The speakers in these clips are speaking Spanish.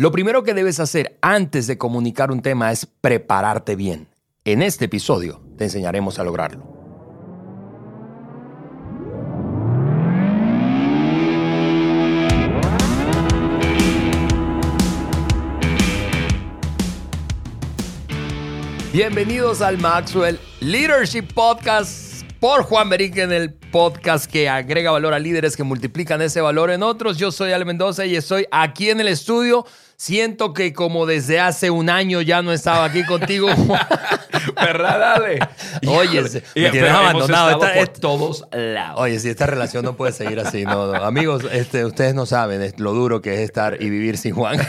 Lo primero que debes hacer antes de comunicar un tema es prepararte bien. En este episodio te enseñaremos a lograrlo. Bienvenidos al Maxwell Leadership Podcast por Juan Beriken, el podcast que agrega valor a líderes que multiplican ese valor en otros. Yo soy Ale Mendoza y estoy aquí en el estudio Siento que como desde hace un año ya no estaba aquí contigo. ¿Verdad, dale? Oye, me tienes abandonado. por todos lados. Oye, si esta relación no puede seguir así, no, Amigos, este, ustedes no saben lo duro que es estar y vivir sin Juan.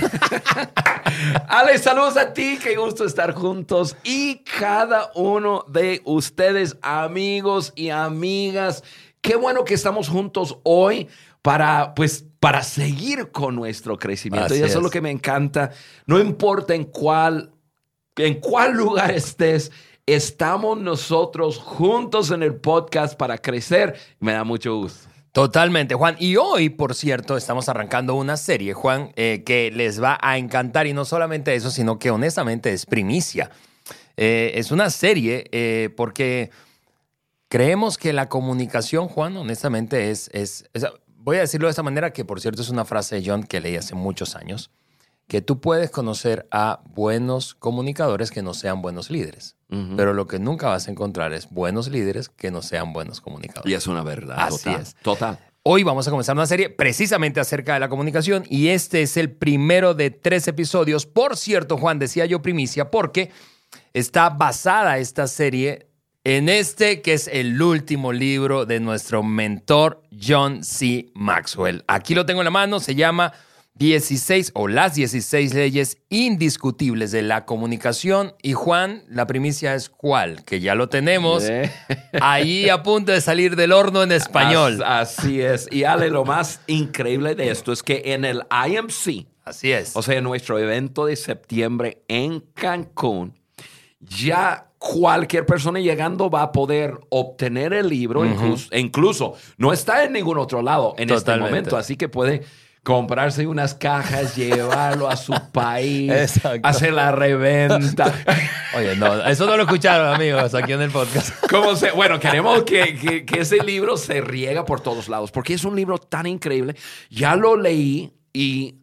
Ale, saludos a ti, qué gusto estar juntos y cada uno de ustedes, amigos y amigas. Qué bueno que estamos juntos hoy para, pues, para seguir con nuestro crecimiento. y eso es. lo que me encanta. No importa en cuál, en cuál lugar estés, estamos nosotros juntos en el podcast para crecer. Me da mucho gusto. Totalmente, Juan. Y hoy, por cierto, estamos arrancando una serie, Juan, eh, que les va a encantar. Y no solamente eso, sino que honestamente es primicia. Eh, es una serie eh, porque creemos que la comunicación, Juan, honestamente es, es voy a decirlo de esta manera, que por cierto es una frase de John que leí hace muchos años, que tú puedes conocer a buenos comunicadores que no sean buenos líderes, pero lo que nunca vas a encontrar es buenos líderes que no sean buenos comunicadores. Y es una verdad. Así es. Total. Hoy vamos a comenzar una serie precisamente acerca de la comunicación y este es el primero de tres episodios. Por cierto, Juan, decía yo primicia porque está basada esta serie en este que es el último libro de nuestro mentor John C. Maxwell. Aquí lo tengo en la mano, se llama 16 o las 16 leyes indiscutibles de la comunicación. Y Juan, la primicia es cuál, que ya lo tenemos ahí a punto de salir del horno en español. Así es. Y Ale, lo más increíble de esto es que en el IMC, así es. O sea, en nuestro evento de septiembre en Cancún, ya cualquier persona llegando va a poder obtener el libro, incluso, no está en ningún otro lado en este momento, así que puede comprarse unas cajas, llevarlo a su país, hacer la reventa. Oye, no, eso no lo escucharon, amigos, aquí en el podcast. ¿Cómo se, bueno, queremos que, que ese libro se riega por todos lados, porque es un libro tan increíble. Ya lo leí y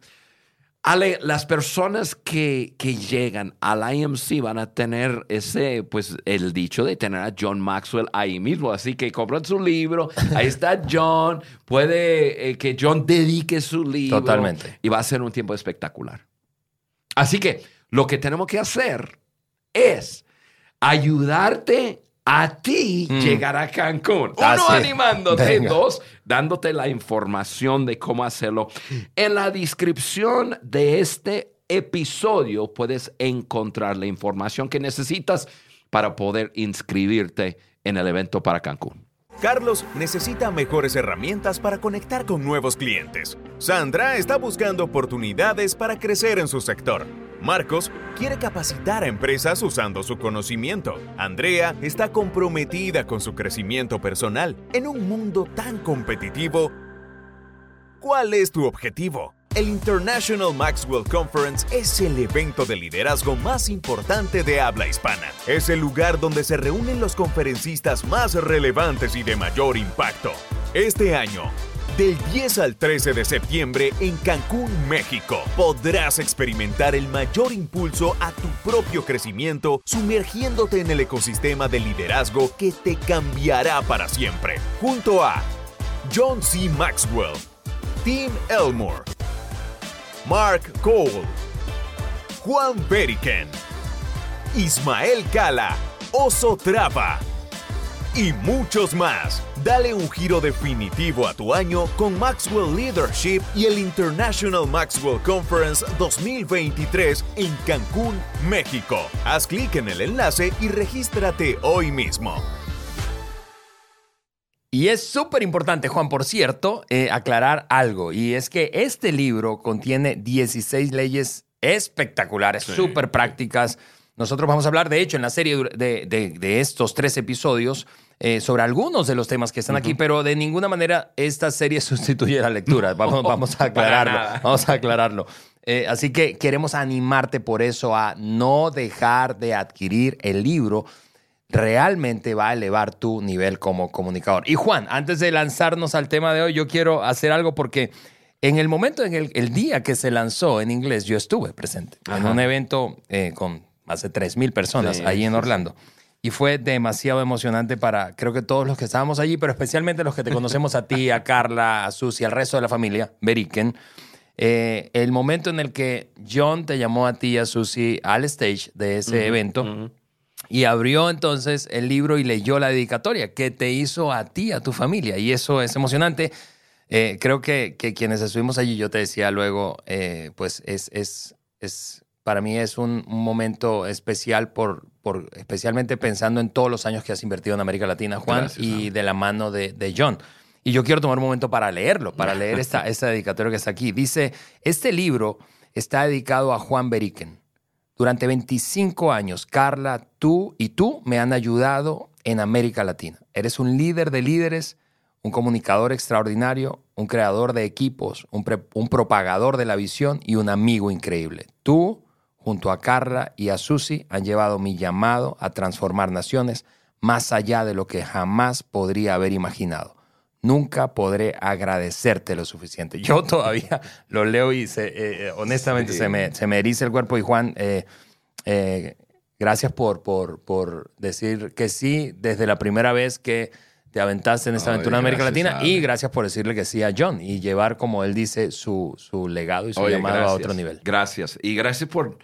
Ale, las personas que, que, llegan al IMC van a tener ese, pues, el dicho de tener a John Maxwell ahí mismo. Así que compran su libro, ahí está John, puede eh, que John dedique su libro. Totalmente. Y va a ser un tiempo espectacular. Así que lo que tenemos que hacer es ayudarte a ti mm. llegar a Cancún. Uno, animándote. Dos, dándote la información de cómo hacerlo. En la descripción de este episodio puedes encontrar la información que necesitas para poder inscribirte en el evento para Cancún. Carlos necesita mejores herramientas para conectar con nuevos clientes. Sandra está buscando oportunidades para crecer en su sector. Marcos quiere capacitar a empresas usando su conocimiento. Andrea está comprometida con su crecimiento personal. En un mundo tan competitivo, ¿cuál es tu objetivo? El International Maxwell Conference es el evento de liderazgo más importante de habla hispana. Es el lugar donde se reúnen los conferencistas más relevantes y de mayor impacto. Este año, del 10 al 13 de septiembre en Cancún, México, podrás experimentar el mayor impulso a tu propio crecimiento sumergiéndote en el ecosistema de liderazgo que te cambiará para siempre. Junto a John C. Maxwell, Tim Elmore, Mark Cole, Juan Beriken, Ismael Cala, Oso Trapa y muchos más. Dale un giro definitivo a tu año con Maxwell Leadership y el International Maxwell Conference 2023 en Cancún, México. Haz clic en el enlace y regístrate hoy mismo. Y es súper importante, Juan, por cierto, eh, aclarar algo. Y es que este libro contiene 16 leyes espectaculares, súper prácticas. Nosotros vamos a hablar, de hecho, en la serie de estos tres episodios eh, sobre algunos de los temas que están aquí, pero de ninguna manera esta serie sustituye la lectura. Vamos, vamos a aclararlo. Vamos a aclararlo. Eh, así que queremos animarte por eso a no dejar de adquirir el libro. Realmente va a elevar tu nivel como comunicador. Y Juan, antes de lanzarnos al tema de hoy, yo quiero hacer algo porque en el momento, en el, el día que se lanzó en inglés, yo estuve presente en un evento eh, con más de 3.000 personas Sí, ahí en sí, Orlando. Y fue demasiado emocionante para, creo que todos los que estábamos allí, pero especialmente los que te conocemos a ti, a Carla, a Susi, al resto de la familia, Beriken. Eh, el momento en el que John te llamó a ti y a Susi al stage de ese evento Ujú. y abrió entonces el libro y leyó la dedicatoria que te hizo a ti, a tu familia. Y eso es emocionante. Eh, creo que, que quienes estuvimos allí, yo te decía luego, eh, pues es, es, es, para mí es un, un momento especial, por, por, especialmente pensando en todos los años que has invertido en América Latina, Juan, Gracias, y de la mano de, de John. Y yo quiero tomar un momento para leerlo, para leer esta, esta dedicatoria que está aquí. Dice, este libro está dedicado a Juan Beriken. Durante 25 años, Carla, tú y tú me han ayudado en América Latina. Eres un líder de líderes, un comunicador extraordinario, un creador de equipos, un, pre- un propagador de la visión y un amigo increíble. Tú, junto a Carla y a Susi, han llevado mi llamado a transformar naciones más allá de lo que jamás podría haber imaginado. Nunca podré agradecerte lo suficiente. Yo todavía lo leo y se, eh, eh, honestamente Sí. se, me, se me eriza el cuerpo. Y Juan, eh, eh, gracias por, por, por decir que sí desde la primera vez que te aventaste en esta Ay, aventura en América Latina. Y gracias por decirle que sí a John y llevar, como él dice, su, su legado y su Oye, llamado a otro nivel. Gracias. Y gracias por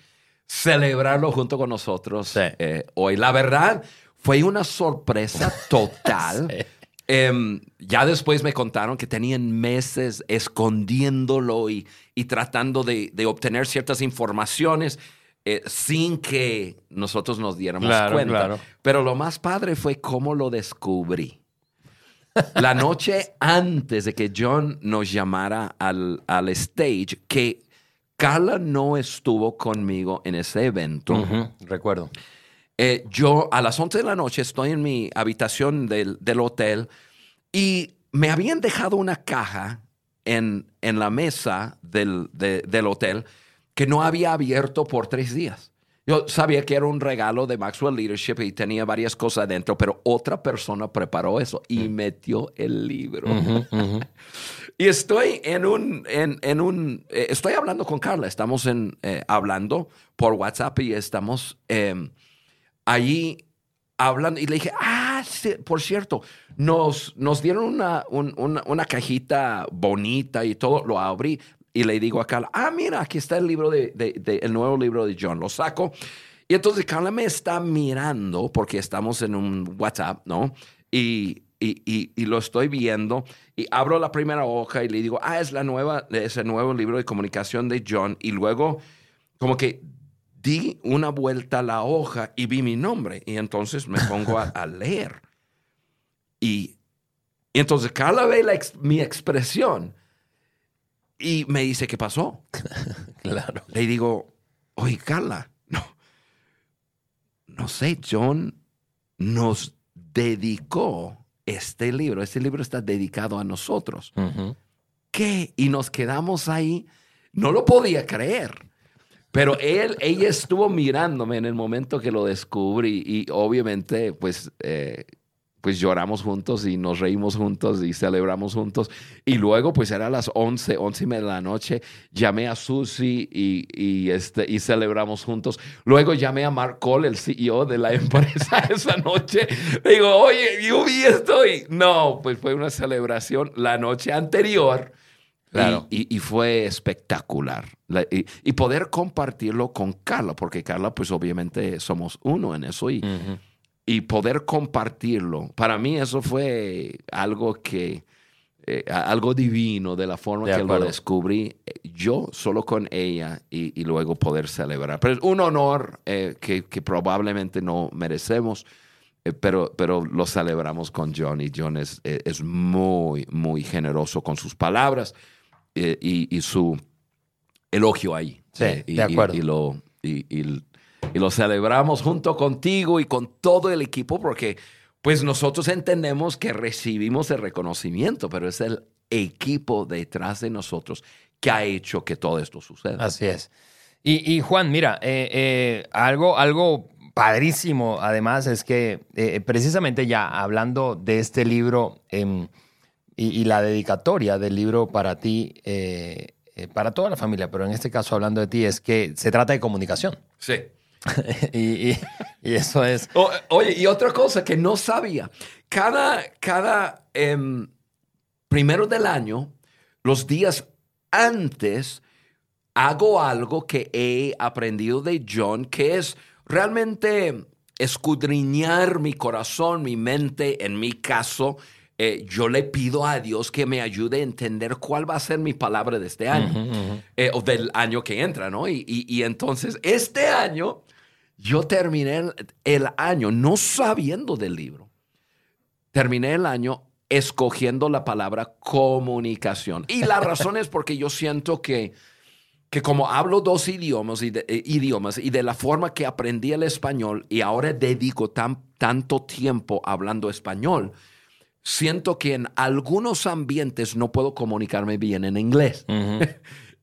celebrarlo junto con nosotros Sí. eh, hoy. La verdad, fue una sorpresa total. Sí. Em, ya después me contaron que tenían meses escondiéndolo y, y tratando de, de obtener ciertas informaciones eh, sin que nosotros nos diéramos Claro, cuenta. claro. Pero lo más padre fue cómo lo descubrí. La noche antes de que John nos llamara al, al stage, que Carla no estuvo conmigo en ese evento. Recuerdo. Eh, yo a las 11 de la noche estoy en mi habitación del, del hotel y me habían dejado una caja en, en la mesa del, de- del hotel que no había abierto por tres días. Yo sabía que era un regalo de Maxwell Leadership y tenía varias cosas adentro, pero otra persona preparó eso y metió el libro. Y estoy en un, en, en un, eh, estoy hablando con Carla, estamos en, eh, hablando por WhatsApp y estamos eh, allí hablando y le dije, ah, sí, por cierto, nos, nos dieron una, un- una, una cajita bonita y todo, lo abrí y le digo a Carla, ah, mira, aquí está el libro de, de- de- el nuevo libro de John, lo saco. Y entonces Carla me está mirando porque estamos en un WhatsApp, ¿no? Y, y, y- y lo estoy viendo y abro la primera hoja y le digo, ah, es la nueva, es el nuevo libro de comunicación de John. Y luego como que di una vuelta a la hoja y vi mi nombre y entonces me pongo a, a leer. Y, y entonces Carla ve la mi expresión y me dice, ¿qué pasó? Claro. Le digo, oye, Carla, no, no sé, John nos dedicó este libro. Este libro está dedicado a nosotros. ¿Qué? Y nos quedamos ahí. No lo podía creer. Pero él, ella estuvo mirándome en el momento que lo descubrí y obviamente pues, eh, pues lloramos juntos y nos reímos juntos y celebramos juntos. Y luego pues era las 11, 11 y media de la noche, llamé a Susi y, y, este, y celebramos juntos. Luego llamé a Mark Cole, el CEO de la empresa esa noche. Digo, oye, yo vi esto y no, pues fue una celebración la noche anterior. Claro. Y, y- y fue espectacular. La- y, y poder compartirlo con Carla, porque Carla, pues obviamente somos uno en eso. Y. y poder compartirlo, para mí eso fue algo que, eh, algo divino de la forma De que lo acuerdo. descubrí eh, yo solo con ella y, y luego poder celebrar. Pero es un honor eh, que, que probablemente no merecemos. eh, Pero, pero lo celebramos con John y John es, eh, es muy, muy generoso con sus palabras eh, y, y su elogio ahí. Sí, de acuerdo. Y, y lo, y, y- lo celebramos junto contigo y con todo el equipo porque pues nosotros entendemos que recibimos el reconocimiento, pero es el equipo detrás de nosotros que ha hecho que todo esto suceda. Así es. Y, y Juan, mira, eh, eh, algo, algo padrísimo además es que eh, precisamente ya hablando de este libro em, y, y la dedicatoria del libro para ti, para toda la familia, pero en este caso hablando de ti, es que se trata de comunicación. Sí. y, y- y eso es... O- oye, y otra cosa que no sabía, cada, cada em, primero del año, los días antes, hago algo que he aprendido de John, que es realmente escudriñar mi corazón, mi mente, en mi caso. eh, yo le pido a Dios que me ayude a entender cuál va a ser mi palabra de este año eh, o del año que entra, ¿no? Y, y- y entonces, este año, yo terminé el, año no sabiendo del libro. Terminé el año escogiendo la palabra comunicación. Y la razón es porque yo siento que, que como hablo dos idiomas y, de, eh, idiomas y de la forma que aprendí el español y ahora dedico tan, tanto tiempo hablando español, siento que en algunos ambientes no puedo comunicarme bien en inglés.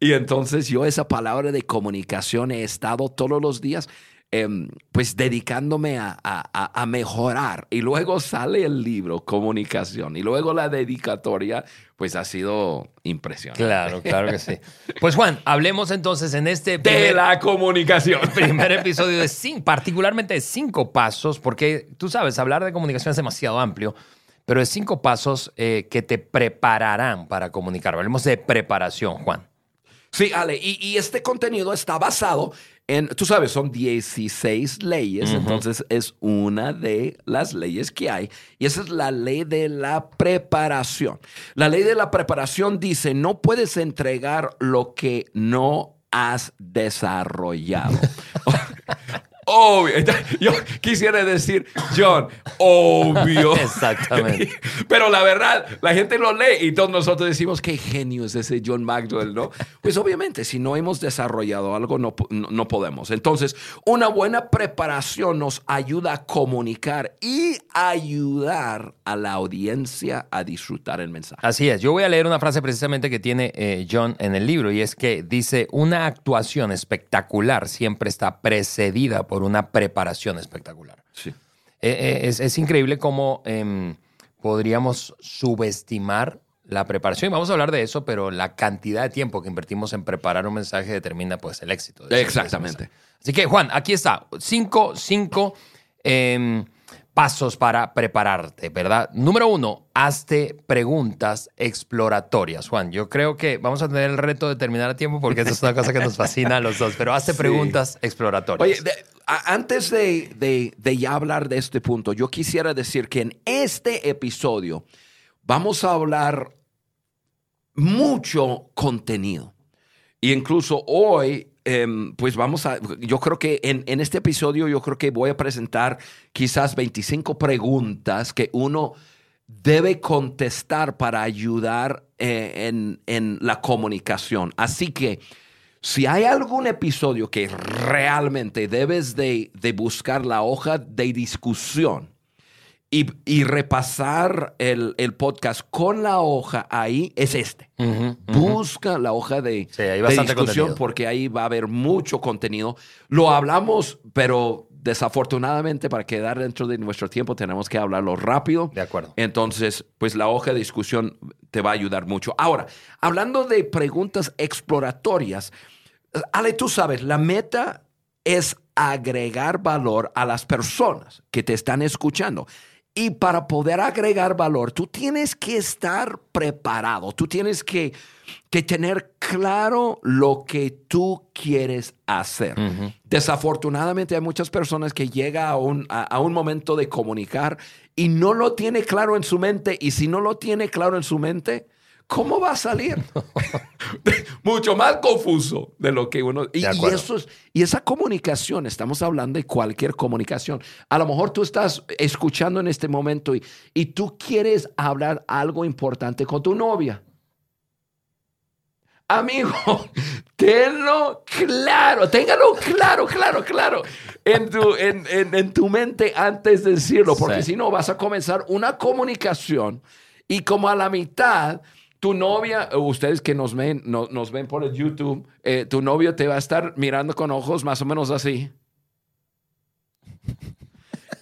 Y entonces yo esa palabra de comunicación he estado todos los días em, pues dedicándome a, a- a- mejorar. Y luego sale el libro, comunicación. Y luego la dedicatoria, pues ha sido impresionante. Claro, claro que sí. Pues Juan, hablemos entonces en este De la comunicación. primer episodio de cinco, particularmente de cinco pasos, porque tú sabes, hablar de comunicación es demasiado amplio, pero de cinco pasos eh, que te prepararán para comunicar. Hablemos de preparación, Juan. Sí, Ale, y, y este contenido está basado en, tú sabes, son 16 leyes, entonces es una de las leyes que hay, y esa es la ley de la preparación. La ley de la preparación dice, no puedes entregar lo que no has desarrollado. Obvio. Yo quisiera decir, John, obvio. Exactamente. Pero la verdad, la gente lo lee y todos nosotros decimos, qué genio es ese John Maxwell, ¿no? Pues obviamente, si no hemos desarrollado algo, no, no podemos. Entonces, una buena preparación nos ayuda a comunicar y ayudar a la audiencia a disfrutar el mensaje. Así es. Yo voy a leer una frase precisamente que tiene eh, John en el libro y es que dice, una actuación espectacular siempre está precedida por una preparación espectacular. Sí. Eh, eh, es, es increíble cómo em, podríamos subestimar la preparación. Y vamos a hablar de eso, pero la cantidad de tiempo que invertimos en preparar un mensaje determina pues el éxito. de Exactamente. Así que, Juan, aquí está. Cinco, cinco em, pasos para prepararte, ¿verdad? Número uno, hazte preguntas exploratorias. Juan, yo creo que vamos a tener el reto de terminar a tiempo porque esa es una cosa que nos fascina a los dos, pero hazte Sí. preguntas exploratorias. Oye, de- a- antes de, de- de ya hablar de este punto, yo quisiera decir que en este episodio vamos a hablar mucho contenido. Y incluso hoy, em, pues vamos a, yo creo que en, en este episodio yo creo que voy a presentar quizás 25 preguntas que uno debe contestar para ayudar eh, en, en la comunicación. Así que si hay algún episodio que realmente debes de, de buscar la hoja de discusión y, y repasar el, el podcast con la hoja ahí, es este. Busca la hoja de, Sí, hay de bastante discusión contenido. porque ahí va a haber mucho contenido. Lo hablamos, pero desafortunadamente para quedar dentro de nuestro tiempo tenemos que hablarlo rápido. De acuerdo. Entonces, pues la hoja de discusión te va a ayudar mucho. Ahora, hablando de preguntas exploratorias, Ale, tú sabes, la meta es agregar valor a las personas que te están escuchando. Y para poder agregar valor, tú tienes que estar preparado, tú tienes que, que tener claro lo que tú quieres hacer. Desafortunadamente hay muchas personas que llegan a un, a, a un momento de comunicar y no lo tiene claro en su mente. Y si no lo tiene claro en su mente, ¿cómo va a salir? Mucho más confuso de lo que uno... Y, eso es- y esa comunicación, estamos hablando de cualquier comunicación. A lo mejor tú estás escuchando en este momento y, y tú quieres hablar algo importante con tu novia. Amigo, tenlo claro, téngalo claro, claro, claro en tu, en, en- en tu mente antes de decirlo, porque Sí. si no vas a comenzar una comunicación y como a la mitad, tu novia, eh, ustedes que nos ven, no- nos ven por el YouTube, eh, tu novio te va a estar mirando con ojos más o menos así.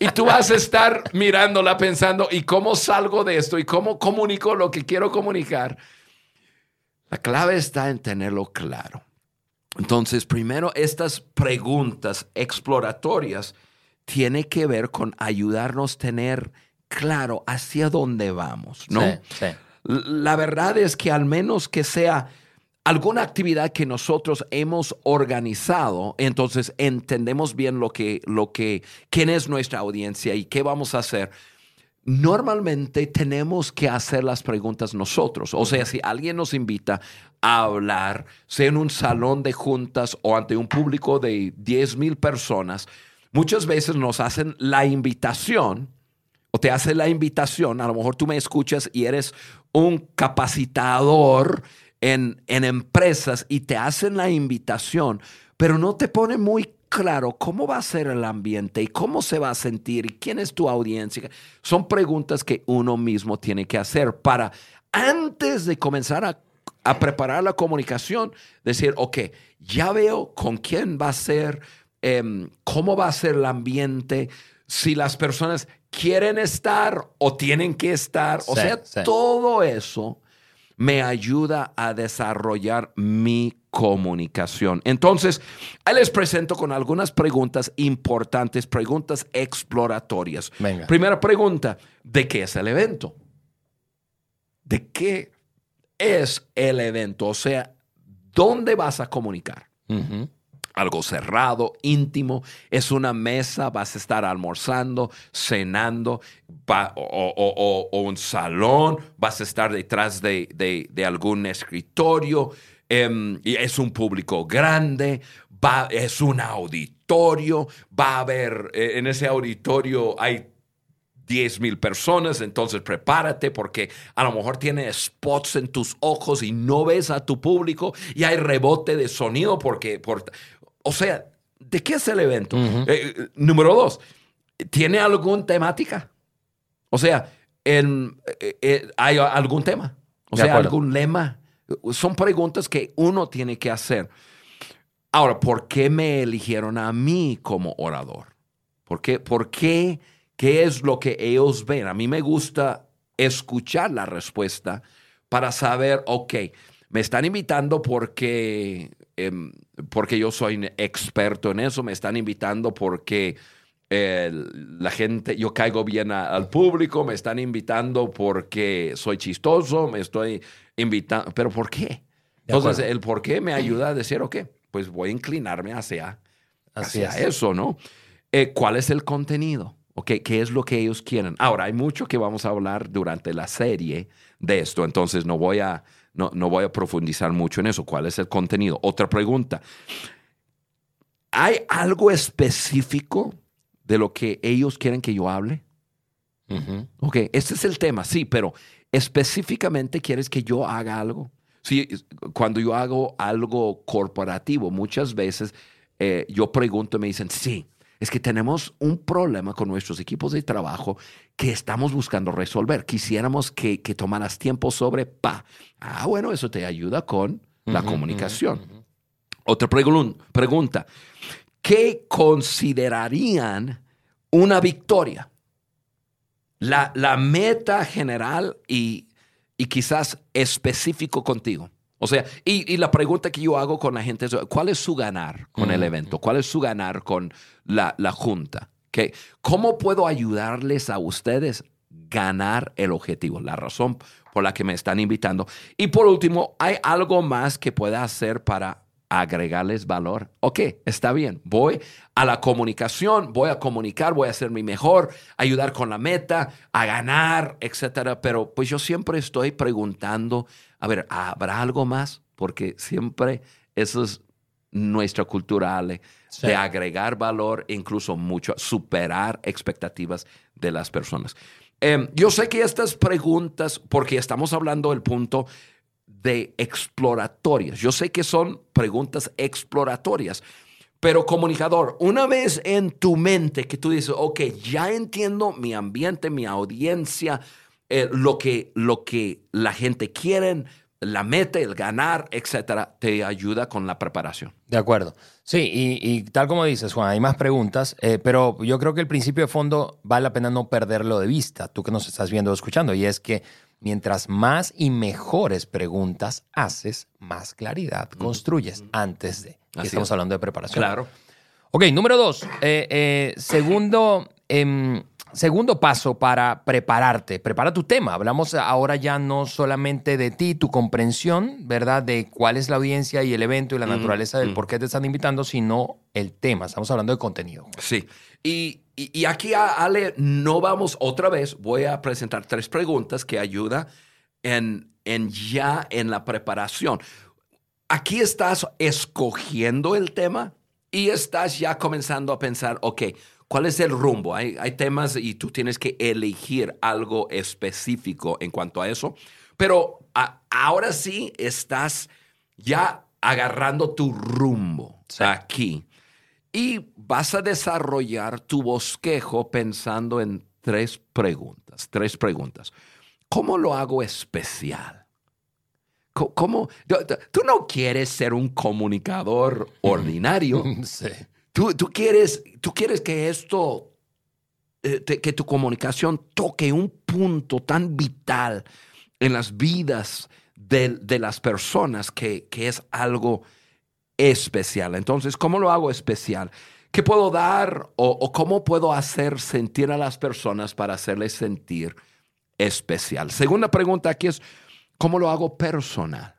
Y tú vas a estar mirándola pensando, ¿y cómo salgo de esto? ¿Y cómo comunico lo que quiero comunicar? La clave está en tenerlo claro. Entonces, primero, estas preguntas exploratorias tienen que ver con ayudarnos a tener claro hacia dónde vamos, ¿no? Sí, sí. La verdad es que al menos que sea alguna actividad que nosotros hemos organizado, entonces entendemos bien lo que, lo que, quién es nuestra audiencia y qué vamos a hacer. Normalmente tenemos que hacer las preguntas nosotros. O sea, si alguien nos invita a hablar, sea en un salón de juntas o ante un público de 10 mil personas, muchas veces nos hacen la invitación o te hace la invitación, a lo mejor tú me escuchas y eres un capacitador en, en empresas y te hacen la invitación, pero no te pone muy claro cómo va a ser el ambiente y cómo se va a sentir y quién es tu audiencia. Son preguntas que uno mismo tiene que hacer para, antes de comenzar a, a preparar la comunicación, decir, ok, ya veo con quién va a ser, em, cómo va a ser el ambiente, si las personas quieren estar o tienen que estar. O Sí, sea, sí. todo eso me ayuda a desarrollar mi comunicación. Entonces, ahí les presento con algunas preguntas importantes, preguntas exploratorias. Venga. Primera pregunta, ¿de qué es el evento? ¿De qué es el evento? O sea, ¿dónde vas a comunicar? Algo cerrado, íntimo, es una mesa, vas a estar almorzando, cenando, va- o, un salón, vas a estar detrás de, algún escritorio, y es un público grande, es un auditorio, va a haber, eh, en ese auditorio hay 10 mil personas, entonces prepárate porque a lo mejor tiene spots en tus ojos y no ves a tu público y hay rebote de sonido porque, por, o sea, ¿de qué es el evento? Eh, eh, número dos, ¿tiene alguna temática? O sea, en- eh, eh, ¿hay algún tema? O De sea, acuerdo. algún lema. Son preguntas que uno tiene que hacer. Ahora, ¿por qué me eligieron a mí como orador? ¿Por qué? ¿Por qué? ¿Qué es lo que ellos ven? A mí me gusta escuchar la respuesta para saber, ok, me están invitando porque, em, porque yo soy un experto en eso, me están invitando porque eh, la gente, yo caigo bien a- al público, me están invitando porque soy chistoso, me estoy invitando, pero ¿por qué? Entonces, el por qué me ayuda a decir, ok, pues voy a inclinarme hacia, hacia es. eso, ¿no? Eh, ¿Cuál es el contenido? Ok, ¿Qué es lo que ellos quieren? Ahora, hay mucho que vamos a hablar durante la serie de esto, entonces no voy a, no, no voy a profundizar mucho en eso. ¿Cuál es el contenido? Otra pregunta. ¿Hay algo específico de lo que ellos quieren que yo hable? Ok, este es el tema, sí, pero específicamente quieres que yo haga algo. Sí, cuando yo hago algo corporativo, muchas veces eh, yo pregunto y me dicen, sí, es que tenemos un problema con nuestros equipos de trabajo que estamos buscando resolver. Quisiéramos que, que tomaras tiempo sobre, pa. Ah, bueno, eso te ayuda con la comunicación. Otra pregun- pregunta. ¿Qué considerarían una victoria? La, la meta general y, y quizás específico contigo. O sea, y, y la pregunta que yo hago con la gente es, ¿cuál es su ganar con el evento? ¿Cuál es su ganar con la, la junta? ¿Qué- ¿Cómo puedo ayudarles a ustedes ganar el objetivo? La razón por la que me están invitando. Y por último, ¿hay algo más que pueda hacer para agregarles valor? Ok, está bien. Voy a la comunicación, voy a comunicar, voy a hacer mi mejor, ayudar con la meta, a ganar, etcétera. Pero pues yo siempre estoy preguntando, a ver, ¿habrá algo más? Porque siempre eso es nuestra cultura, Ale, Sí. de agregar valor, incluso mucho, superar expectativas de las personas. Em, yo sé que estas preguntas, porque estamos hablando del punto de exploratorias, yo sé que son preguntas exploratorias, pero comunicador, una vez en tu mente que tú dices, ok, ya entiendo mi ambiente, mi audiencia, eh, lo, que, lo que la gente quiere, la meta, el ganar, etcétera, te ayuda con la preparación. De acuerdo. Sí, y, tal como dices, Juan, hay más preguntas, eh, pero yo creo que el principio de fondo vale la pena no perderlo de vista, tú que nos estás viendo o escuchando, y es que mientras más y mejores preguntas haces, más claridad construyes antes de. estamos hablando de preparación. Claro. Ok, número dos. Eh, eh, segundo, em, segundo paso para prepararte. Prepara tu tema. Hablamos ahora ya no solamente de ti, tu comprensión, ¿verdad? De cuál es la audiencia y el evento y la naturaleza del por qué te están invitando, sino el tema. Estamos hablando de contenido. Sí. Y, y, aquí, Ale, no vamos otra vez. Voy a presentar tres preguntas que ayudan en, en ya en la preparación. Aquí estás escogiendo el tema y estás ya comenzando a pensar, ok, ¿cuál es el rumbo? Hay, hay temas y tú tienes que elegir algo específico en cuanto a eso, pero ahora sí estás ya agarrando tu rumbo aquí y vas a desarrollar tu bosquejo pensando en tres preguntas, tres preguntas. ¿Cómo lo hago especial? ¿Cómo? Tú no quieres ser un comunicador ordinario. Sí. Tú, quieres, tú quieres que esto, eh, que tu comunicación toque un punto tan vital en las vidas de, las personas que, es algo especial. Entonces, ¿cómo lo hago especial? ¿Qué puedo dar o cómo puedo hacer sentir a las personas para hacerles sentir especial? Segunda pregunta aquí es, ¿Cómo lo hago personal?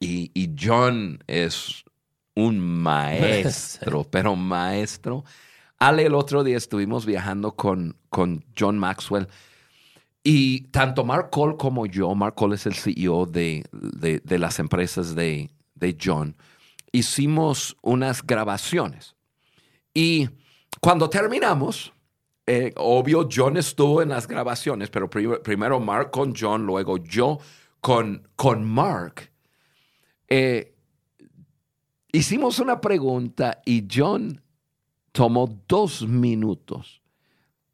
Y, John es un maestro, pero maestro. Ale, el otro día estuvimos viajando con, con John Maxwell y tanto Mark Cole como yo, Mark Cole es el CEO de, de, las empresas de, de John, hicimos unas grabaciones. Y cuando terminamos, eh, obvio, John estuvo en las grabaciones, pero primero Mark con John, luego yo con, con Mark. Eh, hicimos una pregunta y John tomó dos minutos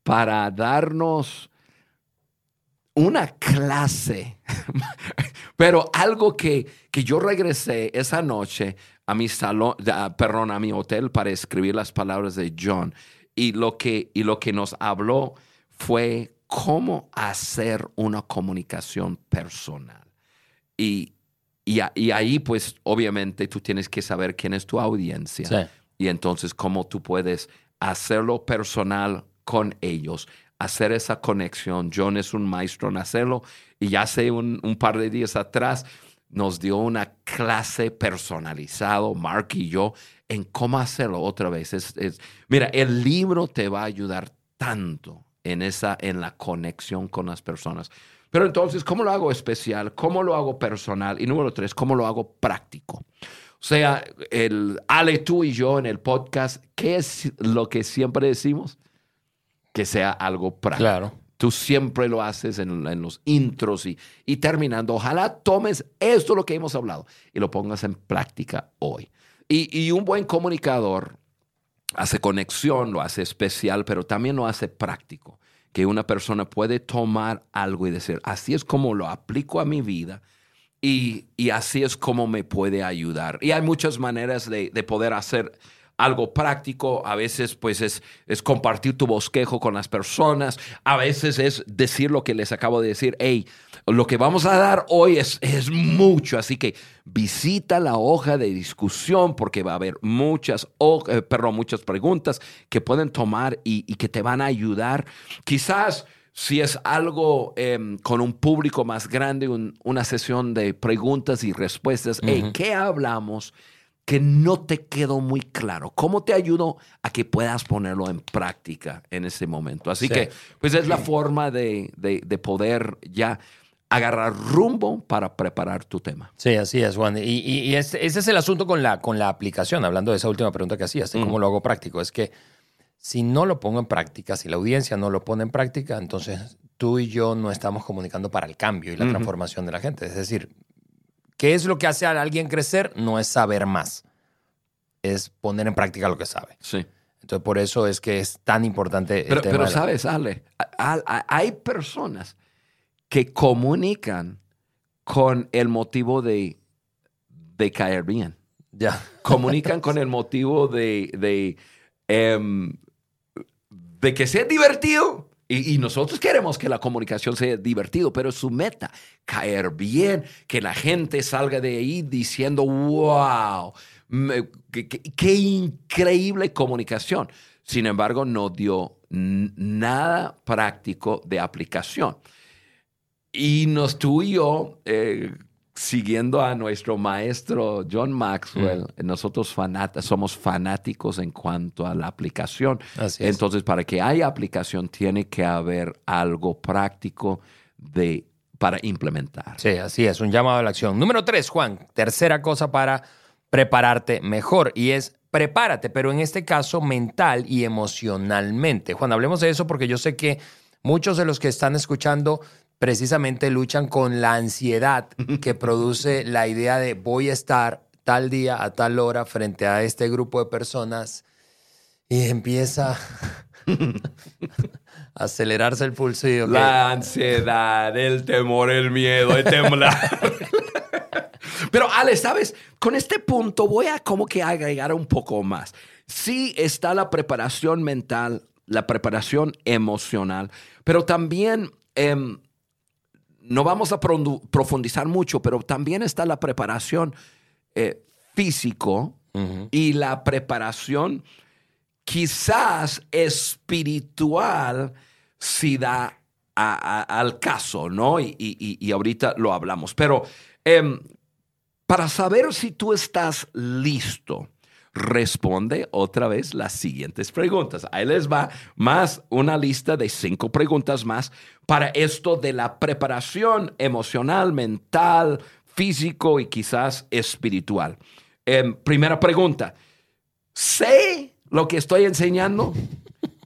para darnos una clase, pero algo que, que, yo regresé esa noche a mi salón, perdón, a mi hotel para escribir las palabras de John y lo que, y lo que nos habló fue cómo hacer una comunicación personal. Y, y, ahí, pues, obviamente tú tienes que saber quién es tu audiencia. Y entonces, cómo tú puedes hacerlo personal con ellos, hacer esa conexión. John es un maestro en hacerlo. Y ya hace un, un par de días atrás nos dio una clase personalizado, Mark y yo, en cómo hacerlo otra vez. Es, mira, el libro te va a ayudar tanto en, esa, en la conexión con las personas. Pero entonces, ¿cómo lo hago especial? ¿Cómo lo hago personal? Y número tres, ¿cómo lo hago práctico? O sea, el Ale, tú y yo en el podcast, ¿qué es lo que siempre decimos? Que sea algo práctico. Claro. Tú siempre lo haces en, los intros y, y, terminando. Ojalá tomes esto lo que hemos hablado y lo pongas en práctica hoy. Y, y un buen comunicador hace conexión, lo hace especial, pero también lo hace práctico. Que una persona puede tomar algo y decir, así es como lo aplico a mi vida y, y así es como me puede ayudar. Y hay muchas maneras de, de poder hacer algo práctico, a veces pues es, es, compartir tu bosquejo con las personas, a veces es decir lo que les acabo de decir, hey, lo que vamos a dar hoy es, es mucho, así que visita la hoja de discusión porque va a haber muchas, eh, muchas preguntas que pueden tomar y, que te van a ayudar. Quizás si es algo em, con un público más grande, una sesión de preguntas y respuestas, hey, ¿qué hablamos? que no te quedó muy claro. ¿Cómo te ayudo a que puedas ponerlo en práctica en ese momento? Así que, pues es la forma de, poder ya agarrar rumbo para preparar tu tema. Sí, así es, Juan. Y, ese, es el asunto con la, con la aplicación, hablando de esa última pregunta que hacías, cómo lo hago práctico. Es que si no lo pongo en práctica, si la audiencia no lo pone en práctica, entonces tú y yo no estamos comunicando para el cambio y la transformación de la gente. Es decir, ¿Qué es lo que hace a alguien crecer? No es saber más, es poner en práctica lo que sabe. Sí. Entonces, por eso es que es tan importante el pero, tema Pero sabes, Ale, hay personas que comunican con el motivo de, de caer bien. Ya. Comunican con el motivo de, de, em, de que sea divertido. Y, y nosotros queremos que la comunicación sea divertido, pero su meta, caer bien, que la gente salga de ahí diciendo, wow, qué, increíble comunicación. Sin embargo, no dio nada práctico de aplicación. Y nos tú y yo, eh, siguiendo a nuestro maestro John Maxwell, nosotros fanat- somos fanáticos en cuanto a la aplicación. Así es. Entonces, para que haya aplicación, tiene que haber algo práctico de, para implementar. Sí, así es, un llamado a la acción. Número tres, Juan, tercera cosa para prepararte mejor y es prepárate, pero en este caso mental y emocionalmente. Juan, hablemos de eso porque yo sé que muchos de los que están escuchando precisamente luchan con la ansiedad que produce la idea de voy a estar tal día a tal hora frente a este grupo de personas y empieza a acelerarse el pulso y La ansiedad, el temor, el miedo, el temblar. Pero Ale, ¿sabes? Con este punto voy a como que agregar un poco más. Sí está la preparación mental, la preparación emocional, pero también em, no vamos a profundizar mucho, pero también está la preparación eh, físico y la preparación quizás espiritual si da a- a- al caso, ¿no? Y, y- y- y ahorita lo hablamos. Pero em, para saber si tú estás listo, responde otra vez las siguientes preguntas. Ahí les va más una lista de cinco preguntas más para esto de la preparación emocional, mental, físico y quizás espiritual. Em, primera pregunta. ¿Sé lo que estoy enseñando?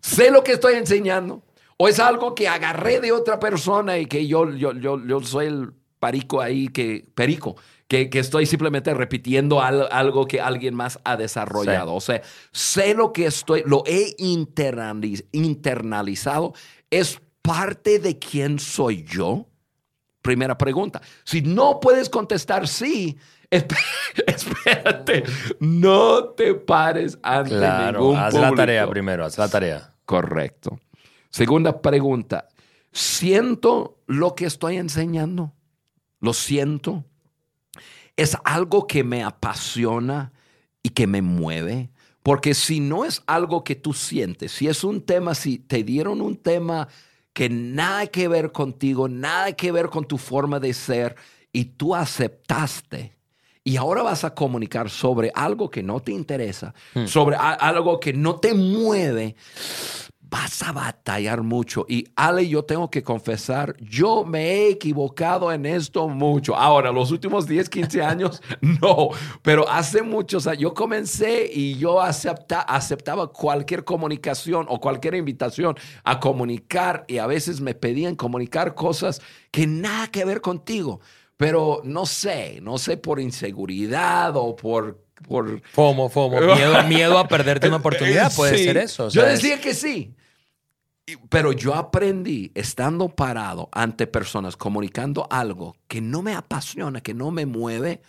¿Sé lo que estoy enseñando? ¿O es algo que agarré de otra persona y que yo, yo, yo, yo soy el perico ahí, que, perico, que, que estoy simplemente repitiendo al- algo que alguien más ha desarrollado? Sí. O sea, sé lo que estoy, lo he internaliz- internalizado, es parte de quién soy yo. Primera pregunta. Si no puedes contestar sí, esp- espérate, no te pares ante Claro, ningún haz la público. tarea primero, haz la tarea. Correcto. Segunda pregunta. ¿Siento lo que estoy enseñando? ¿Lo siento? ¿Es algo que me apasiona y que me mueve? Porque si no es algo que tú sientes, si es un tema, si te dieron un tema que nada que ver contigo, nada que ver con tu forma de ser y tú aceptaste y ahora vas a comunicar sobre algo que no te interesa, sobre a- algo que no te mueve, vas a batallar mucho. Y Ale, yo tengo que confesar, yo me he equivocado en esto mucho. Ahora, los últimos 10, 15 años, no, pero hace muchos años, yo comencé y yo acepta, aceptaba cualquier comunicación o cualquier invitación a comunicar y a veces me pedían comunicar cosas que nada que ver contigo. Pero no sé, no sé por inseguridad o por... por FOMO, FOMO, miedo, miedo a perderte una oportunidad, puede Sí. ser eso. o yo sea, es- decía que sí. Pero yo aprendí estando parado ante personas comunicando algo que no me apasiona, que no me mueve,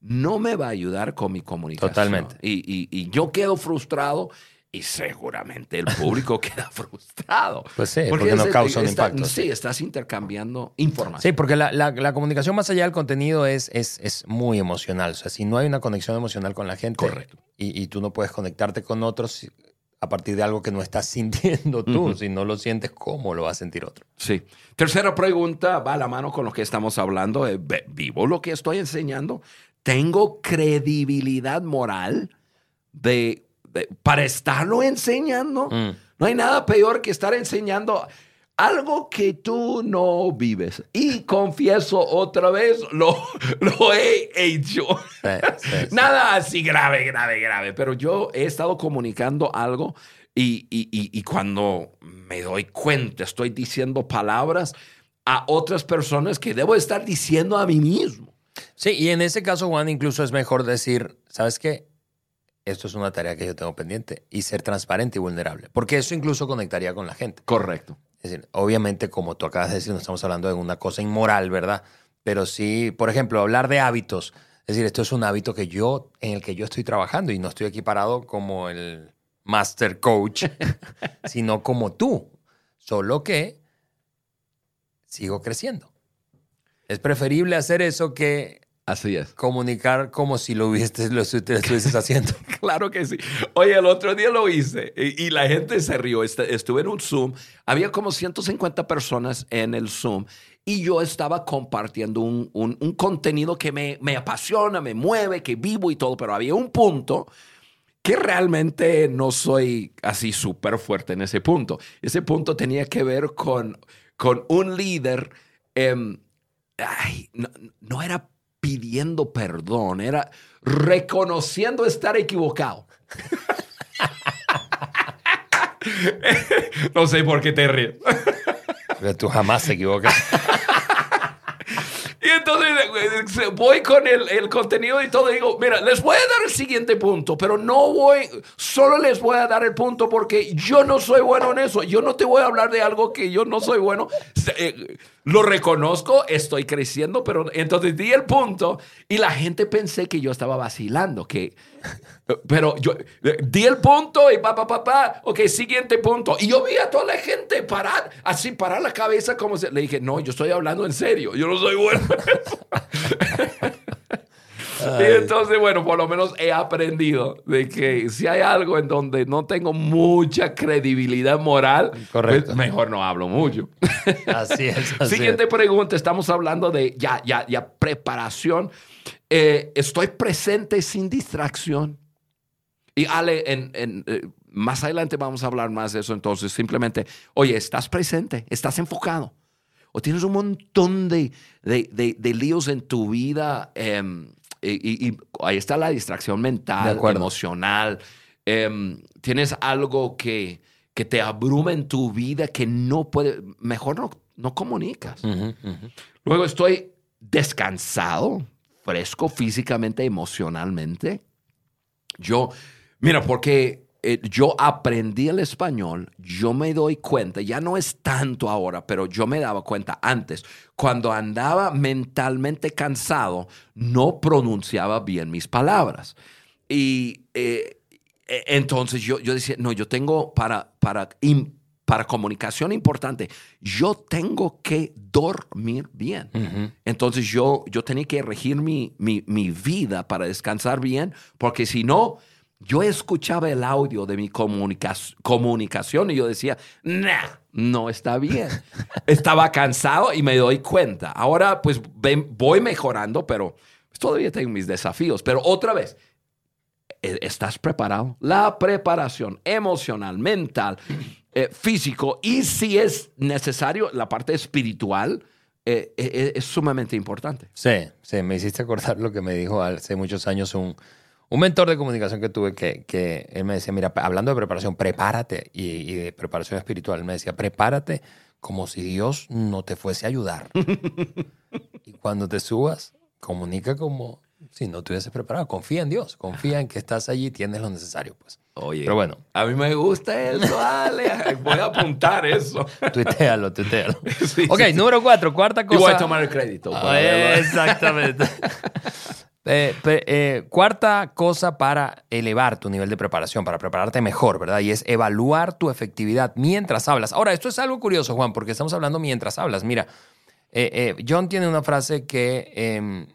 no me va a ayudar con mi comunicación. Totalmente. Y, y- y yo quedo frustrado y seguramente el público queda frustrado. Pues sí, porque no causa un impacto, Sí, sí. estás intercambiando información. Sí, porque la, la- la comunicación más allá del contenido es, es, es muy emocional. O sea, si no hay una conexión emocional con la gente Correcto. Y, y tú no puedes conectarte con otros a partir de algo que no estás sintiendo tú, si no lo sientes, ¿cómo lo va a sentir otro? Sí. Tercera pregunta va a la mano con lo que estamos hablando. eh, ¿Vivo lo que estoy enseñando? ¿Tengo credibilidad moral de, de- para estarlo enseñando? Mm. No hay nada peor que estar enseñando algo que tú no vives. Y confieso otra vez, lo, lo he hecho. Sí, sí, sí. Nada así grave, grave, grave. Pero yo he estado comunicando algo y, y- y- y cuando me doy cuenta, estoy diciendo palabras a otras personas que debo estar diciendo a mí mismo. Sí, y en ese caso, Juan, incluso es mejor decir, ¿sabes qué? Esto es una tarea que yo tengo pendiente y ser transparente y vulnerable, porque eso incluso conectaría con la gente. Correcto. Es decir, obviamente, como tú acabas de decir, no estamos hablando de una cosa inmoral, ¿verdad? Pero sí, por ejemplo, hablar de hábitos. Es decir, esto es un hábito que yo, en el que yo estoy trabajando y no estoy aquí parado como el master coach, sino como tú. Solo que sigo creciendo. Es preferible hacer eso que Así es. comunicar como si lo hubieses, lo estuvieses haciendo. Claro que sí. Oye, el otro día lo hice y, y la gente se rió. Est- Estuve en un Zoom. Había como 150 personas en el Zoom y yo estaba compartiendo un, un- un contenido que me, me apasiona, me mueve, que vivo y todo, pero había un punto que realmente no soy así súper fuerte en ese punto. Ese punto tenía que ver con, con un líder, em, ay, no, no era pidiendo perdón, era reconociendo estar equivocado. no sé por qué te ríes. Pero tú jamás te equivocas. Y entonces eh, voy con el, el contenido y todo. y Digo, mira, les voy a dar el siguiente punto, pero no voy, solo les voy a dar el punto porque yo no soy bueno en eso. Yo no te voy a hablar de algo que yo no soy bueno. Eh, lo reconozco, estoy creciendo, pero entonces di el punto y la gente pensé que yo estaba vacilando, que, pero yo di el punto y pa, pa, pa, pa, ok, siguiente punto. Y yo vi a toda la gente parar, así parar la cabeza como se, le dije, no, yo estoy hablando en serio, yo no soy bueno. en eso". y entonces, bueno, por lo menos he aprendido de que si hay algo en donde no tengo mucha credibilidad moral, Correcto. pues mejor no hablo mucho. Así es. así Siguiente es. pregunta, estamos hablando de ya, ya, ya preparación. Eh, estoy presente sin distracción. Y Ale, en, en, eh, más adelante vamos a hablar más de eso. Entonces, simplemente, oye, estás presente, estás enfocado. O tienes un montón de, de, de- de líos en tu vida. em, y, ahí está la distracción mental, emocional. em, tienes algo que, que te abruma en tu vida que no puede, mejor no, no comunicas. Luego estoy descansado, fresco físicamente, emocionalmente. Yo, mira, porque eh, yo aprendí el español, yo me doy cuenta, ya no es tanto ahora, pero yo me daba cuenta antes, cuando andaba mentalmente cansado, no pronunciaba bien mis palabras. Y eh, eh, entonces yo, yo decía, no, yo tengo para, para, para comunicación importante, yo tengo que dormir bien. Entonces yo, yo tenía que regir mi, mi, mi vida para descansar bien, porque si no, yo escuchaba el audio de mi comunica- comunicación y yo decía, nah, no está bien. Estaba cansado y me doy cuenta. Ahora pues ven- voy mejorando, pero todavía tengo mis desafíos. Pero otra vez, ¿e- ¿estás preparado? La preparación emocional, mental, eh, físico y si es necesario, la parte espiritual eh, eh, es sumamente importante. Sí, sí, me hiciste acordar lo que me dijo hace muchos años un, un mentor de comunicación que tuve que, que él me decía, mira, hablando de preparación, prepárate y, y de preparación espiritual, él me decía, prepárate como si Dios no te fuese a ayudar. y cuando te subas, comunica como si no te hubieses preparado. Confía en Dios, confía en que estás allí y tienes lo necesario, pues. Oye, Pero bueno, a mí me gusta eso, Ale. Voy a apuntar eso. tuitealo, tuitealo. Sí, ok, sí, número cuatro, cuarta Y cosa. voy a tomar el crédito. Ah, Exactamente. Eh, eh, cuarta cosa para elevar tu nivel de preparación, para prepararte mejor, ¿verdad? Y es evaluar tu efectividad mientras hablas. Ahora, esto es algo curioso, Juan, porque estamos hablando mientras hablas. Mira, eh, John tiene una frase que em,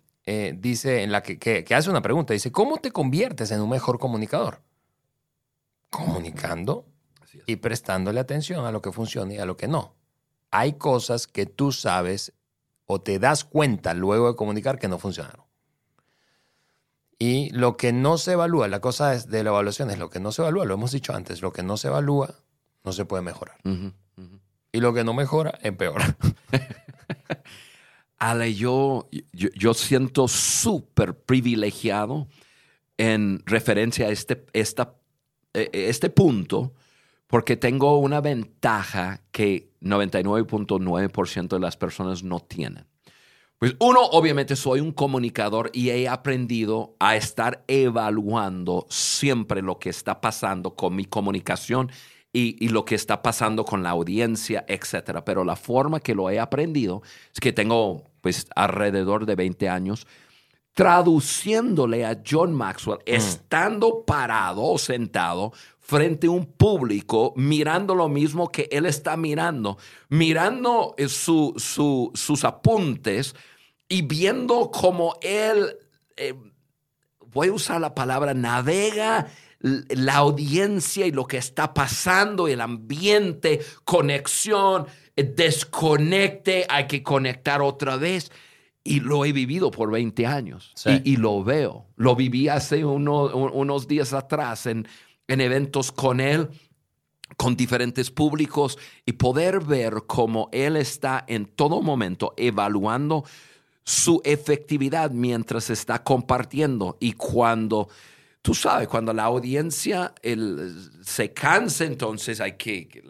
dice, en la que, que- que hace una pregunta, dice, ¿cómo te conviertes en un mejor comunicador? Comunicando y prestándole atención a lo que funciona y a lo que no. Hay cosas que tú sabes o te das cuenta luego de comunicar que no funcionaron. Y lo que no se evalúa, la cosa es de la evaluación es lo que no se evalúa, lo hemos dicho antes, lo que no se evalúa no se puede mejorar. Y lo que no mejora, empeora. Ale, yo, yo, yo siento súper privilegiado en referencia a este, esta, eh, este punto, porque tengo una ventaja que 99.9% de las personas no tienen. Pues uno, obviamente soy un comunicador y he aprendido a estar evaluando siempre lo que está pasando con mi comunicación y, y, lo que está pasando con la audiencia, etcétera. Pero la forma que lo he aprendido es que tengo pues alrededor de 20 años traduciéndole a John Maxwell, mm. estando parado o sentado frente a un público, mirando lo mismo que él está mirando, mirando eh, su, sus apuntes y viendo cómo él, eh, voy a usar la palabra, navega la audiencia y lo que está pasando, el ambiente, conexión, desconecte, hay que conectar otra vez. Y lo he vivido por 20 años y, lo veo. Lo viví hace unos días atrás en, en eventos con él con diferentes públicos y poder ver cómo él está en todo momento evaluando su efectividad mientras está compartiendo y cuando tú sabes, cuando la audiencia se cansa, entonces hay que,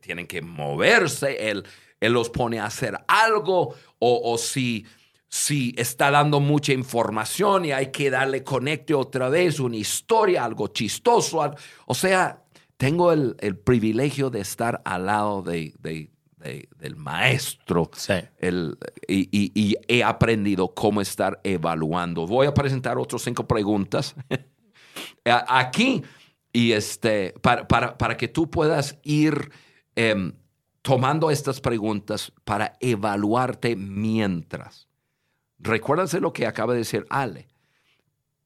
tienen que moverse, él, él los pone a hacer algo o, si si está dando mucha información y hay que darle conecte otra vez, una historia, algo chistoso. o sea, tengo el, privilegio de estar al lado de, del maestro el, y, he aprendido cómo estar evaluando. Voy a presentar otras cinco preguntas aquí y este, para, para, que tú puedas ir em, tomando estas preguntas para evaluarte mientras. Recuérdense lo que acaba de decir Ale.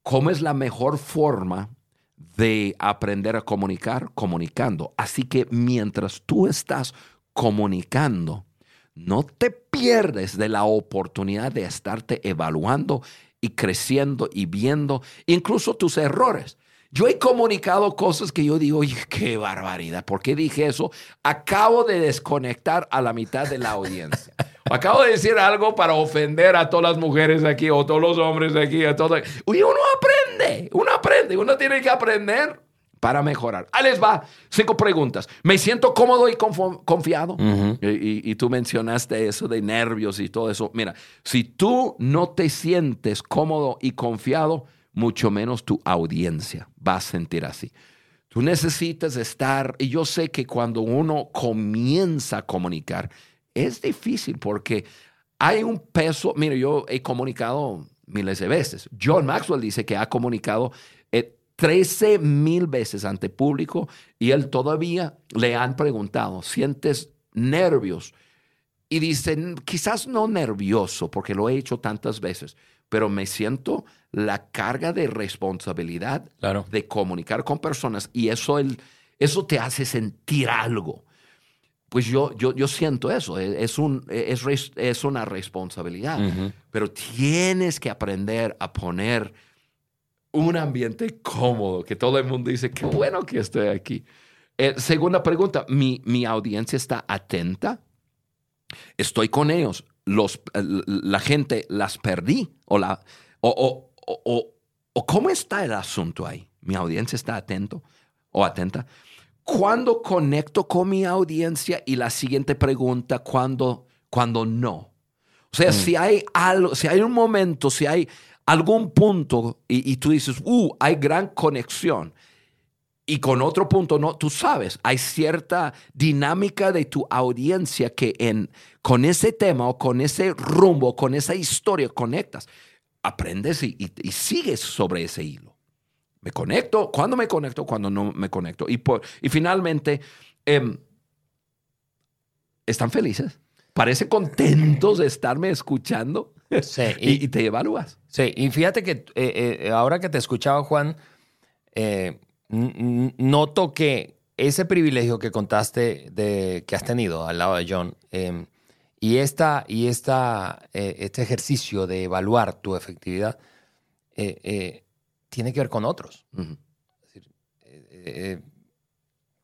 ¿Cómo es la mejor forma de aprender a comunicar? Comunicando. Así que mientras tú estás comunicando, no te pierdes de la oportunidad de estarte evaluando y creciendo y viendo incluso tus errores. Yo he comunicado cosas que yo digo, qué barbaridad, ¿por qué dije eso? Acabo de desconectar a la mitad de la audiencia. Acabo de decir algo para ofender a todas las mujeres aquí o todos los hombres aquí. A todo. Y uno aprende, uno aprende, uno tiene que aprender para mejorar. Ahí les va, cinco preguntas. Me siento cómodo y confiado. y, y, tú mencionaste eso de nervios y todo eso. Mira, si tú no te sientes cómodo y confiado, mucho menos tu audiencia va a sentir así. Tú necesitas estar, y yo sé que cuando uno comienza a comunicar, es difícil porque hay un peso. Mire, yo he comunicado miles de veces. John Maxwell dice que ha comunicado 13 eh, mil veces ante público y él todavía le han preguntado, ¿sientes nervios? Y dice, quizás no nervioso porque lo he hecho tantas veces, pero me siento la carga de responsabilidad de comunicar con personas y eso, el, eso te hace sentir algo. Pues yo, yo, yo siento eso, e, es, un, e, es, es una responsabilidad, pero tienes que aprender a poner un ambiente cómodo, que todo el mundo dice, qué bueno que estoy aquí. Eh, segunda pregunta, ¿mi, ¿mi, audiencia está atenta? Estoy con ellos, los, la gente las perdí o, la, o, o, o cómo está el asunto ahí. ¿Mi audiencia está atento o atenta? ¿Cuándo conecto con mi audiencia? Y la siguiente pregunta, ¿cuándo, cuando no? O sea, mm. si hay algo, si hay un momento, si hay algún punto y, tú dices, uh, hay gran conexión. Y con otro punto, no, tú sabes, hay cierta dinámica de tu audiencia que en, con ese tema o con ese rumbo, con esa historia conectas, aprendes y sigues sobre ese hilo. Me conecto, cuando me conecto, cuando no me conecto. Y, por, y finalmente, em, ¿están felices? Parece contentos de estarme escuchando. Sí, y, te evalúas. Sí, y fíjate que eh, eh, ahora que te escuchaba, Juan, eh, noto que ese privilegio que contaste de, que has tenido al lado de John em, y, esta, y esta, este ejercicio de evaluar tu efectividad, tiene que ver con otros. Eh, eh,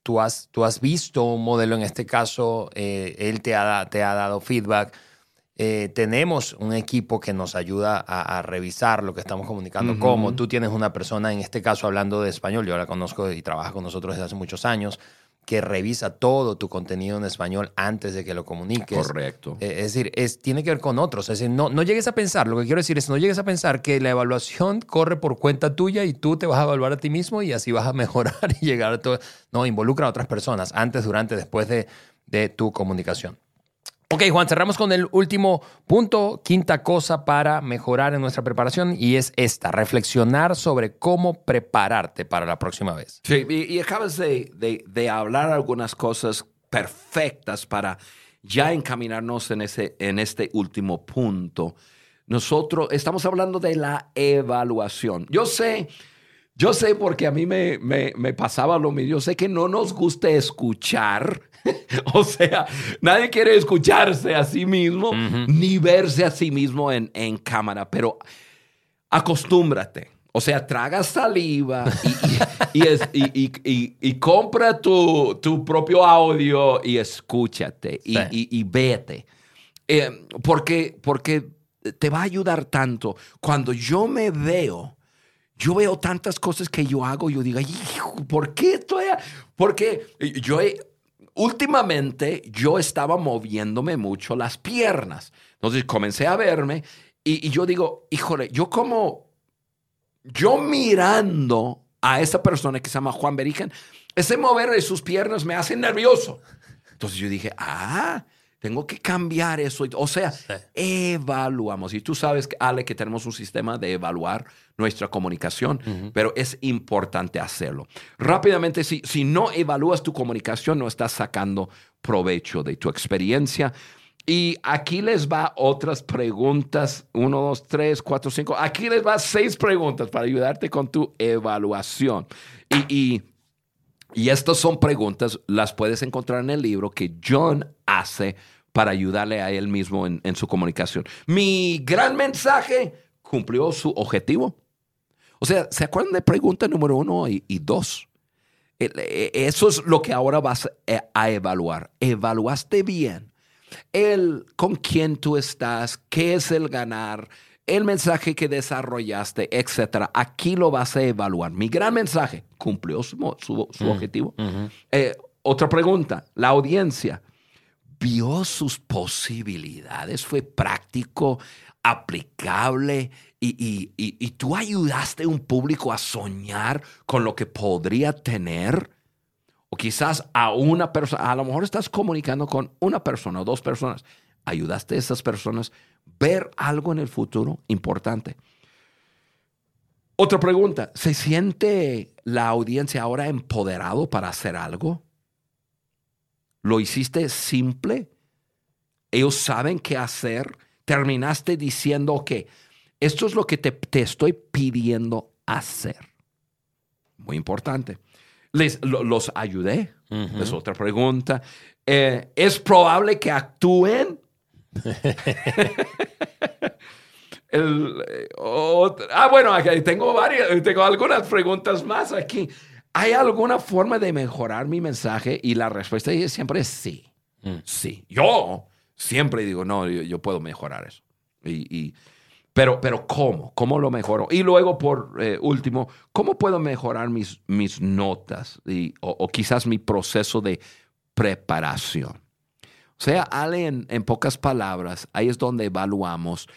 tú, has, tú has visto un modelo en este caso, eh, él te ha, te ha dado feedback. Tenemos un equipo que nos ayuda a, revisar lo que estamos comunicando, como tú tienes una persona, en este caso hablando de español, yo la conozco y trabaja con nosotros desde hace muchos años, que revisa todo tu contenido en español antes de que lo comuniques. Correcto. Eh, Es decir, es, tiene que ver con otros. Es decir, no, no llegues a pensar, lo que quiero decir es, no llegues a pensar que la evaluación corre por cuenta tuya y tú te vas a evaluar a ti mismo y así vas a mejorar y llegar a todo. No, involucra a otras personas antes, durante, después de, de tu comunicación. Ok, Juan, cerramos con el último punto, quinta cosa para mejorar en nuestra preparación y es esta, reflexionar sobre cómo prepararte para la próxima vez. Sí, y, y acabas de, de- de hablar algunas cosas perfectas para ya encaminarnos en, ese, en este último punto. Nosotros estamos hablando de la evaluación. Yo sé, yo sé porque a mí me, me, me pasaba lo mismo. Yo sé que no nos gusta escuchar. o sea, nadie quiere escucharse a sí mismo ni verse a sí mismo en, en cámara, pero acostúmbrate. O sea, traga saliva y, y- es- compra tu, tu propio audio y escúchate Sí. y vete. Eh, porque, porque te va a ayudar tanto. Cuando yo me veo, yo veo tantas cosas que yo hago, yo digo, ¿por qué estoy? a-?" Porque yo últimamente yo estaba moviéndome mucho las piernas. Entonces comencé a verme y, yo digo, híjole, yo como, yo mirando a esa persona que se llama Juan Beriken, ese mover de sus piernas me hace nervioso. Entonces yo dije, ah, tengo que cambiar eso. O sea, evaluamos. Y tú sabes, Ale, que tenemos un sistema de evaluar nuestra comunicación, pero es importante hacerlo. Rápidamente, si, si no evalúas tu comunicación, no estás sacando provecho de tu experiencia. Y aquí les va otras preguntas. Uno, dos, tres, cuatro, cinco. Aquí les va seis preguntas para ayudarte con tu evaluación. Y, y y estas son preguntas, las puedes encontrar en el libro que John hace para ayudarle a él mismo en, su comunicación. Mi gran mensaje cumplió su objetivo. O sea, ¿se acuerdan de pregunta número uno y, y dos? Eh, Eso es lo que ahora vas a- a evaluar. ¿Evaluaste bien el con quién tú estás? ¿Qué es el ganar? El mensaje que desarrollaste, etcétera. Aquí lo vas a evaluar. Mi gran mensaje cumplió su, su objetivo. Eh, otra pregunta. La audiencia vio sus posibilidades, fue práctico, aplicable y, y- y- y tú ayudaste a un público a soñar con lo que podría tener. O quizás a una persona, a lo mejor estás comunicando con una persona o dos personas. Ayudaste a esas personas ver algo en el futuro importante. Otra pregunta, ¿se siente la audiencia ahora empoderado para hacer algo? ¿Lo hiciste simple? Ellos saben qué hacer. Terminaste diciendo que esto es lo que te, te estoy pidiendo hacer. Muy importante. Les, lo- los ayudé. Es otra pregunta. Eh, ¿Es probable que actúen? El, eh, ah, bueno, tengo varias, tengo algunas preguntas más aquí. ¿Hay alguna forma de mejorar mi mensaje? Y la respuesta es siempre es sí. Sí. Yo siempre digo, no, yo, yo puedo mejorar eso. Y, y- pero, pero ¿cómo? ¿Cómo lo mejoro? Y luego, por eh, último, ¿cómo puedo mejorar mis, mis notas y, o, o quizás mi proceso de preparación? Sea, Ale, en, pocas palabras, ahí es donde evaluamos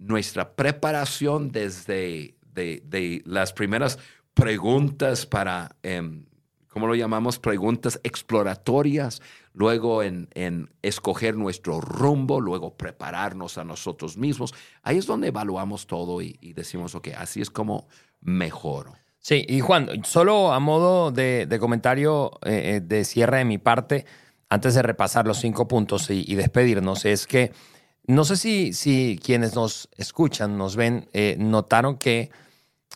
nuestra preparación desde de, de las primeras preguntas para, em, ¿cómo lo llamamos? Preguntas exploratorias, luego en, en escoger nuestro rumbo, luego prepararnos a nosotros mismos. Ahí es donde evaluamos todo y, y decimos, ok, así es como mejoro. Sí, y Juan, solo a modo de, de comentario eh, eh, de cierre de mi parte, antes de repasar los cinco puntos y, y despedirnos, es que no sé si, si quienes nos escuchan, nos ven, eh, notaron que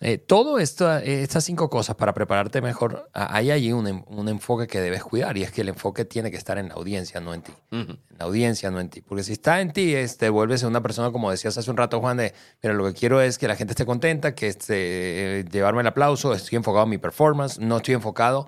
eh, todo esto, eh, estas cinco cosas para prepararte mejor, hay allí un, un enfoque que debes cuidar y es que el enfoque tiene que estar en la audiencia, no en ti. En la audiencia, no en ti. Porque si está en ti, es, te vuelves una persona, como decías hace un rato, Juan, de, mira, lo que quiero es que la gente esté contenta, que esté, eh, llevarme el aplauso, estoy enfocado en mi performance, no estoy enfocado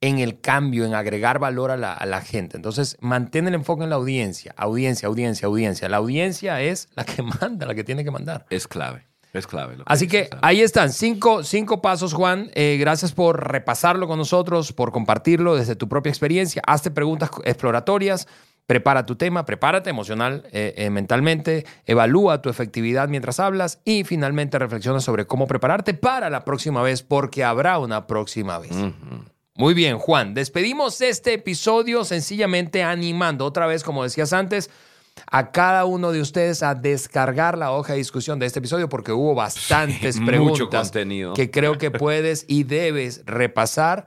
en el cambio, en agregar valor a la, a la gente. Entonces, mantén el enfoque en la audiencia, audiencia, audiencia, audiencia. La audiencia es la que manda, la que tiene que mandar. Es clave. Es clave. lo Así que ahí están, cinco, cinco pasos, Juan. Eh, gracias por repasarlo con nosotros, por compartirlo desde tu propia experiencia. Hazte preguntas exploratorias, prepara tu tema, prepárate emocional, eh, eh, mentalmente, evalúa tu efectividad mientras hablas y finalmente reflexiona sobre cómo prepararte para la próxima vez, porque habrá una próxima vez. Muy bien, Juan. Despedimos este episodio sencillamente animando otra vez, como decías antes, a cada uno de ustedes a descargar la hoja de discusión de este episodio porque hubo bastantes Sí, preguntas mucho contenido. que creo que puedes y debes repasar,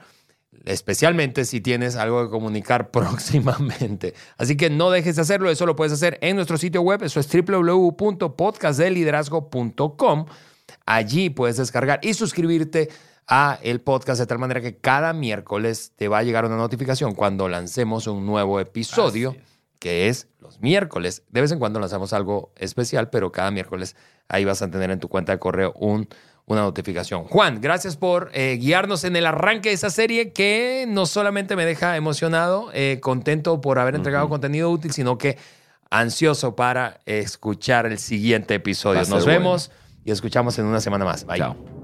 especialmente si tienes algo que comunicar próximamente. Así que no dejes de hacerlo, eso lo puedes hacer en nuestro sitio web, eso es www.podcastdeliderazgo.com. Allí puedes descargar y suscribirte a el podcast de tal manera que cada miércoles te va a llegar una notificación cuando lancemos un nuevo episodio, es. que es los miércoles. De vez en cuando lanzamos algo especial, pero cada miércoles ahí vas a tener en tu cuenta de correo un, una notificación. Juan, gracias por eh, guiarnos en el arranque de esa serie que no solamente me deja emocionado, eh, contento por haber entregado contenido útil, sino que ansioso para escuchar el siguiente episodio. Nos bueno. vemos y escuchamos en una semana más. Bye. Chao.